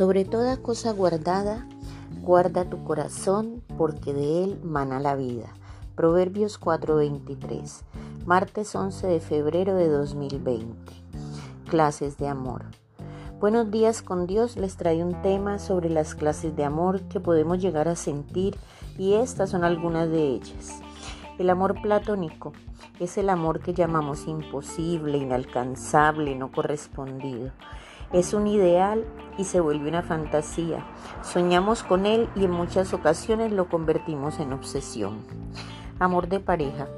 Sobre toda cosa guardada, guarda tu corazón, porque de él mana la vida. Proverbios 4:23, martes 11 de febrero de 2020. Clases de amor. Buenos días con Dios les trae un tema sobre las clases de amor que podemos llegar a sentir y estas son algunas de ellas. El amor platónico es el amor que llamamos imposible, inalcanzable, no correspondido. Es un ideal y se vuelve una fantasía. Soñamos con él y en muchas ocasiones lo convertimos en obsesión. Amor de pareja.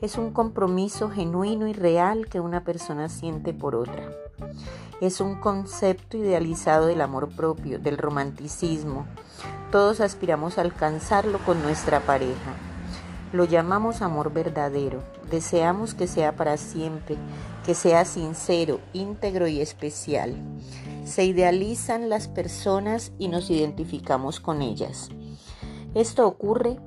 Es un compromiso genuino y real que una persona siente por otra. Es un concepto idealizado del amor propio, del romanticismo. Todos aspiramos a alcanzarlo con nuestra pareja. Lo llamamos amor verdadero. Deseamos que sea para siempre, que sea sincero, íntegro y especial. Se idealizan las personas y nos identificamos con ellas. Esto ocurre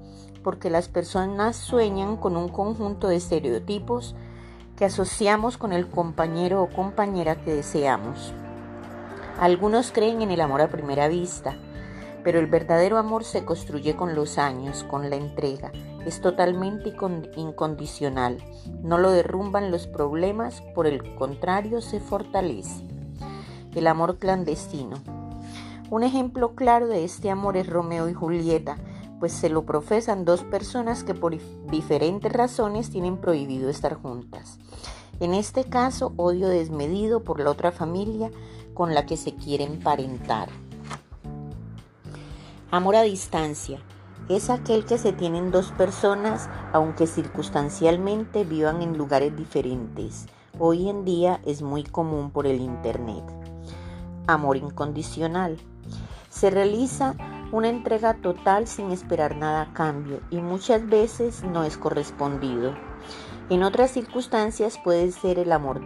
porque las personas sueñan con un conjunto de estereotipos que asociamos con el compañero o compañera que deseamos. Algunos creen en el amor a primera vista, pero el verdadero amor se construye con los años, con la entrega. Es totalmente incondicional. No lo derrumban los problemas, por el contrario se fortalece. El amor clandestino. Un ejemplo claro de este amor es Romeo y Julieta, pues se lo profesan dos personas que por diferentes razones tienen prohibido estar juntas. En este caso, odio desmedido por la otra familia con la que se quieren parentar. Amor a distancia es aquel que se tienen dos personas aunque circunstancialmente vivan en lugares diferentes. Hoy en día es muy común por el Internet. Amor incondicional. Se realiza una entrega total sin esperar nada a cambio y muchas veces no es correspondido. En otras circunstancias puede ser el amor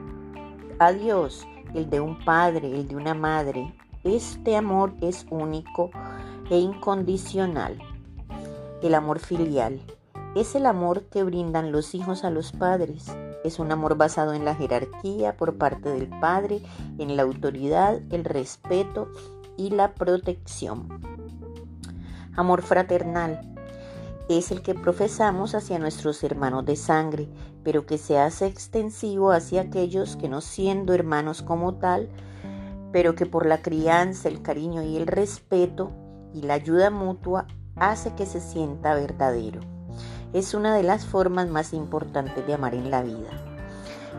a Dios, el de un padre, el de una madre. Este amor es único e incondicional. El amor filial es el amor que brindan los hijos a los padres. Es un amor basado en la jerarquía por parte del padre, en la autoridad, el respeto y la protección. Amor fraternal es el que profesamos hacia nuestros hermanos de sangre, pero que se hace extensivo hacia aquellos que no siendo hermanos como tal, pero que por la crianza, el cariño y el respeto y la ayuda mutua hace que se sienta verdadero. Es una de las formas más importantes de amar en la vida.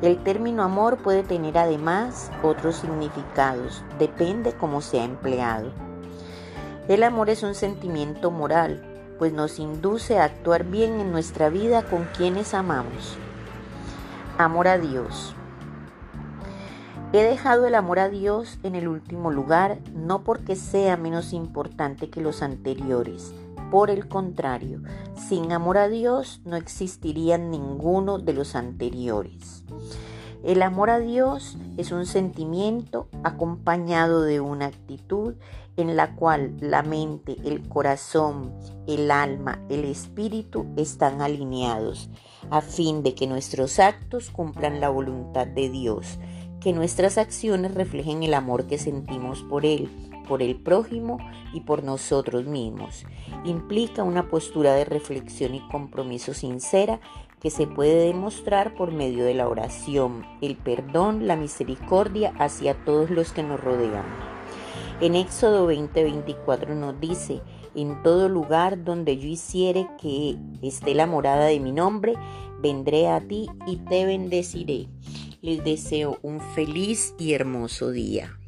El término amor puede tener además otros significados, depende cómo sea empleado. El amor es un sentimiento moral, pues nos induce a actuar bien en nuestra vida con quienes amamos. Amor a Dios. He dejado el amor a Dios en el último lugar, no porque sea menos importante que los anteriores. Por el contrario, sin amor a Dios no existiría ninguno de los anteriores. El amor a Dios es un sentimiento acompañado de una actitud en la cual la mente, el corazón, el alma, el espíritu están alineados a fin de que nuestros actos cumplan la voluntad de Dios que nuestras acciones reflejen el amor que sentimos por Él, por el prójimo y por nosotros mismos. Implica una postura de reflexión y compromiso sincera que se puede demostrar por medio de la oración, el perdón, la misericordia hacia todos los que nos rodean. En Éxodo 20:24 nos dice, en todo lugar donde yo hiciere que esté la morada de mi nombre, vendré a ti y te bendeciré. Les deseo un feliz y hermoso día.